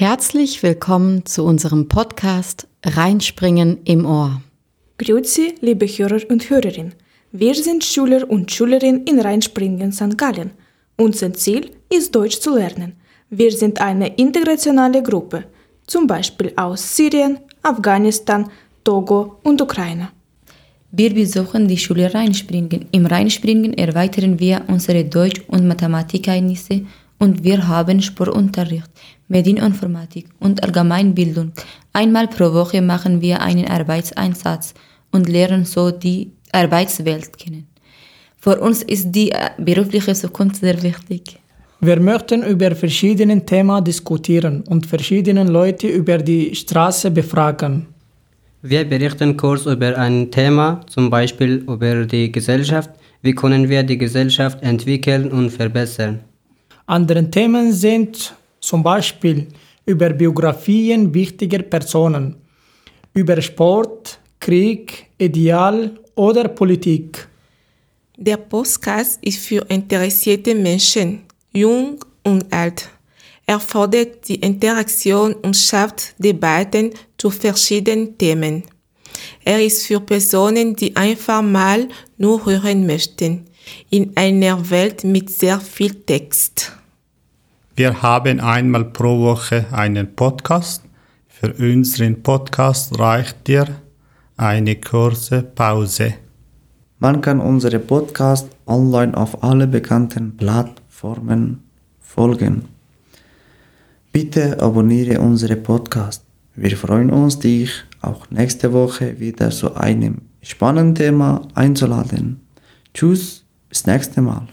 Herzlich willkommen zu unserem Podcast Reinspringen im Ohr. Grüezi, liebe Hörer und Hörerinnen. Wir sind Schüler und Schülerinnen in Rheinspringen St. Gallen. Unser Ziel ist Deutsch zu lernen. Wir sind eine internationale Gruppe, zum Beispiel aus Syrien, Afghanistan, Togo und Ukraine. Wir besuchen die Schule Rheinspringen. Im Rheinspringen erweitern wir unsere Deutsch- und Mathematikkenntnisse und wir haben Sportunterricht, Medieninformatik und Allgemeinbildung. Einmal pro Woche machen wir einen Arbeitseinsatz und lernen so die Arbeitswelt kennen. Für uns ist die äh, berufliche Zukunft sehr wichtig. Wir möchten über verschiedene Themen diskutieren und verschiedene Leute über die Straße befragen. Wir berichten kurz über ein Thema, zum Beispiel über die Gesellschaft. Wie können wir die Gesellschaft entwickeln und verbessern? Andere Themen sind zum Beispiel über Biografien wichtiger Personen, über Sport, Krieg, Ideal oder Politik. Der Podcast ist für interessierte Menschen, jung und alt. Er fordert die Interaktion und schafft Debatten zu verschiedenen Themen. Er ist für Personen, die einfach mal nur hören möchten, in einer Welt mit sehr viel Text. Wir haben einmal pro Woche einen Podcast. Für unseren Podcast reicht dir eine kurze Pause. Man kann unsere Podcast online auf alle bekannten Plattformen folgen. Bitte abonniere unsere Podcast. Wir freuen uns, dich auch nächste Woche wieder zu einem spannenden Thema einzuladen. Tschüss, bis nächste Mal.